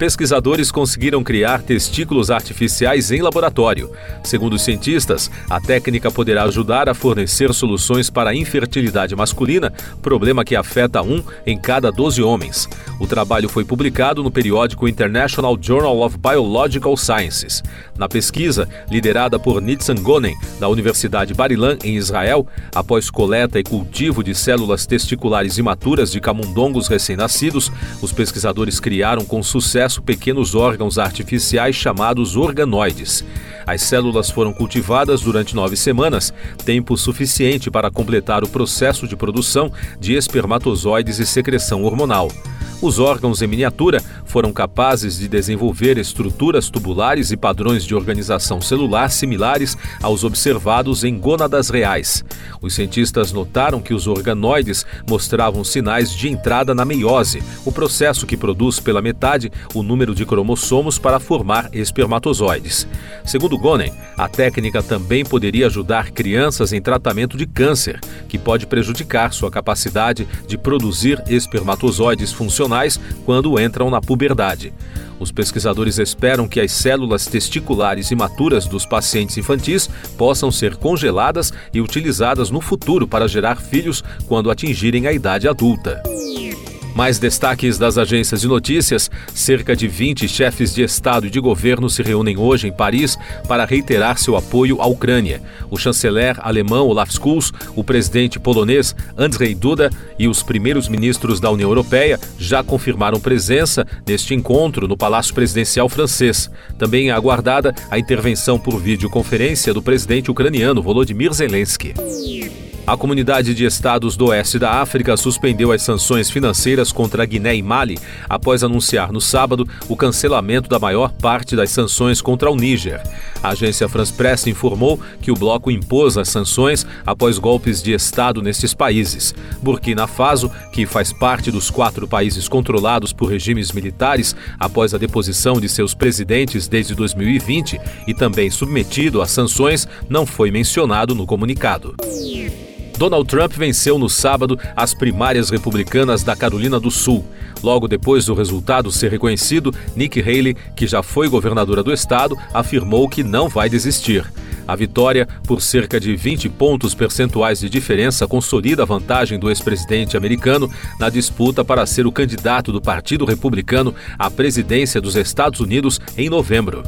Pesquisadores conseguiram criar testículos artificiais em laboratório. Segundo os cientistas, a técnica poderá ajudar a fornecer soluções para a infertilidade masculina, problema que afeta um em cada 12 homens. O trabalho foi publicado no periódico International Journal of Biological Sciences. Na pesquisa, liderada por Nitzan Gonen, da Universidade Barilan, em Israel, após coleta e cultivo de células testiculares imaturas de camundongos recém-nascidos, os pesquisadores criaram com sucesso pequenos órgãos artificiais chamados organoides. As células foram cultivadas durante nove semanas, tempo suficiente para completar o processo de produção de espermatozoides e secreção hormonal. Os órgãos em miniatura foram capazes de desenvolver estruturas tubulares e padrões de organização celular similares aos observados em gônadas reais. Os cientistas notaram que os organoides mostravam sinais de entrada na meiose, o processo que produz pela metade o número de cromossomos para formar espermatozoides. Segundo Gonen, a técnica também poderia ajudar crianças em tratamento de câncer, que pode prejudicar sua capacidade de produzir espermatozoides funcionais quando entram na puberdade. Os pesquisadores esperam que as células testiculares imaturas dos pacientes infantis possam ser congeladas e utilizadas no futuro para gerar filhos quando atingirem a idade adulta. Mais destaques das agências de notícias: cerca de 20 chefes de Estado e de governo se reúnem hoje em Paris para reiterar seu apoio à Ucrânia. O chanceler alemão Olaf Scholz, o presidente polonês Andrzej Duda e os primeiros ministros da União Europeia já confirmaram presença neste encontro no Palácio Presidencial francês. Também é aguardada a intervenção por videoconferência do presidente ucraniano Volodymyr Zelensky. A comunidade de estados do oeste da África suspendeu as sanções financeiras contra Guiné e Mali após anunciar no sábado o cancelamento da maior parte das sanções contra o Níger. A agência France Press informou que o bloco impôs as sanções após golpes de Estado nestes países. Burkina Faso, que faz parte dos quatro países controlados por regimes militares após a deposição de seus presidentes desde 2020 e também submetido a sanções, não foi mencionado no comunicado. Donald Trump venceu no sábado as primárias republicanas da Carolina do Sul. Logo depois do resultado ser reconhecido, Nikki Haley, que já foi governadora do estado, afirmou que não vai desistir. A vitória, por cerca de 20 pontos percentuais de diferença, consolida a vantagem do ex-presidente americano na disputa para ser o candidato do Partido Republicano à presidência dos Estados Unidos em novembro.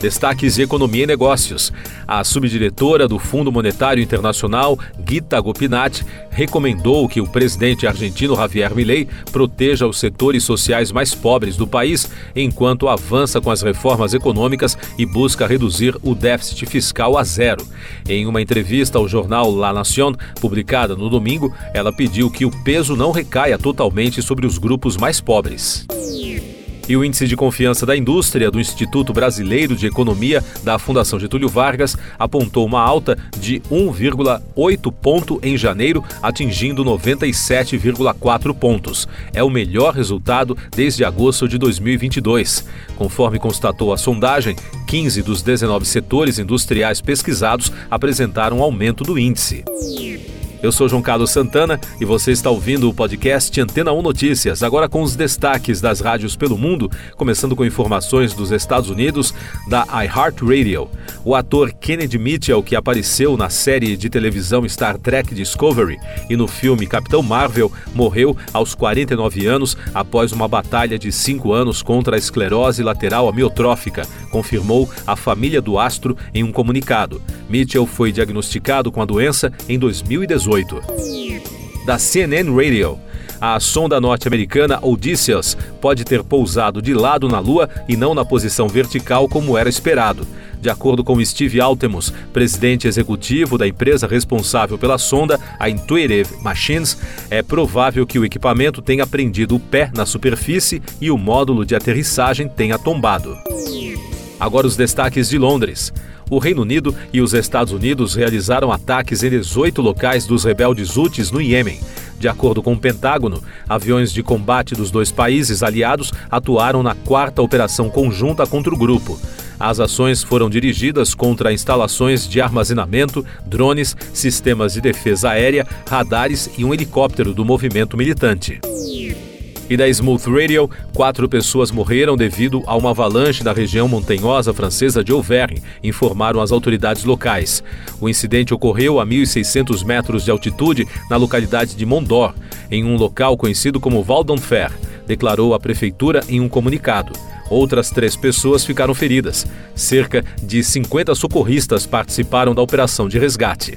Destaques de Economia e Negócios. A subdiretora do Fundo Monetário Internacional, Gita Gopinath, recomendou que o presidente argentino Javier Milei proteja os setores sociais mais pobres do país enquanto avança com as reformas econômicas e busca reduzir o déficit fiscal a zero. Em uma entrevista ao jornal La Nación, publicada no domingo, ela pediu que o peso não recaia totalmente sobre os grupos mais pobres. E o índice de confiança da indústria do Instituto Brasileiro de Economia da Fundação Getúlio Vargas apontou uma alta de 1,8 ponto em janeiro, atingindo 97,4 pontos. É o melhor resultado desde agosto de 2022. Conforme constatou a sondagem, 15 dos 19 setores industriais pesquisados apresentaram aumento do índice. Eu sou João Carlos Santana e você está ouvindo o podcast Antena 1 Notícias, agora com os destaques das rádios pelo mundo, começando com informações dos Estados Unidos da iHeartRadio. O ator Kennedy Mitchell, que apareceu na série de televisão Star Trek Discovery e no filme Capitão Marvel, morreu aos 49 anos após uma batalha de cinco anos contra a esclerose lateral amiotrófica, confirmou a família do astro em um comunicado. Mitchell foi diagnosticado com a doença em 2018. 2018. Da CNN Radio. A sonda norte-americana Odysseus pode ter pousado de lado na Lua e não na posição vertical como era esperado. De acordo com Steve Altemus, presidente executivo da empresa responsável pela sonda, a Intuitive Machines, é provável que o equipamento tenha prendido o pé na superfície e o módulo de aterrissagem tenha tombado. Agora os destaques de Londres o Reino Unido e os Estados Unidos realizaram ataques em 18 locais dos rebeldes Houthis no Iêmen. De acordo com o Pentágono, aviões de combate dos dois países aliados atuaram na quarta operação conjunta contra o grupo. As ações foram dirigidas contra instalações de armazenamento, drones, sistemas de defesa aérea, radares e um helicóptero do movimento militante. E da Smooth Radio, quatro pessoas morreram devido a uma avalanche na região montanhosa francesa de Auvergne, informaram as autoridades locais. O incidente ocorreu a 1.600 metros de altitude na localidade de Mondor, em um local conhecido como Val d'Enfer, declarou a prefeitura em um comunicado. Outras três pessoas ficaram feridas. Cerca de 50 socorristas participaram da operação de resgate.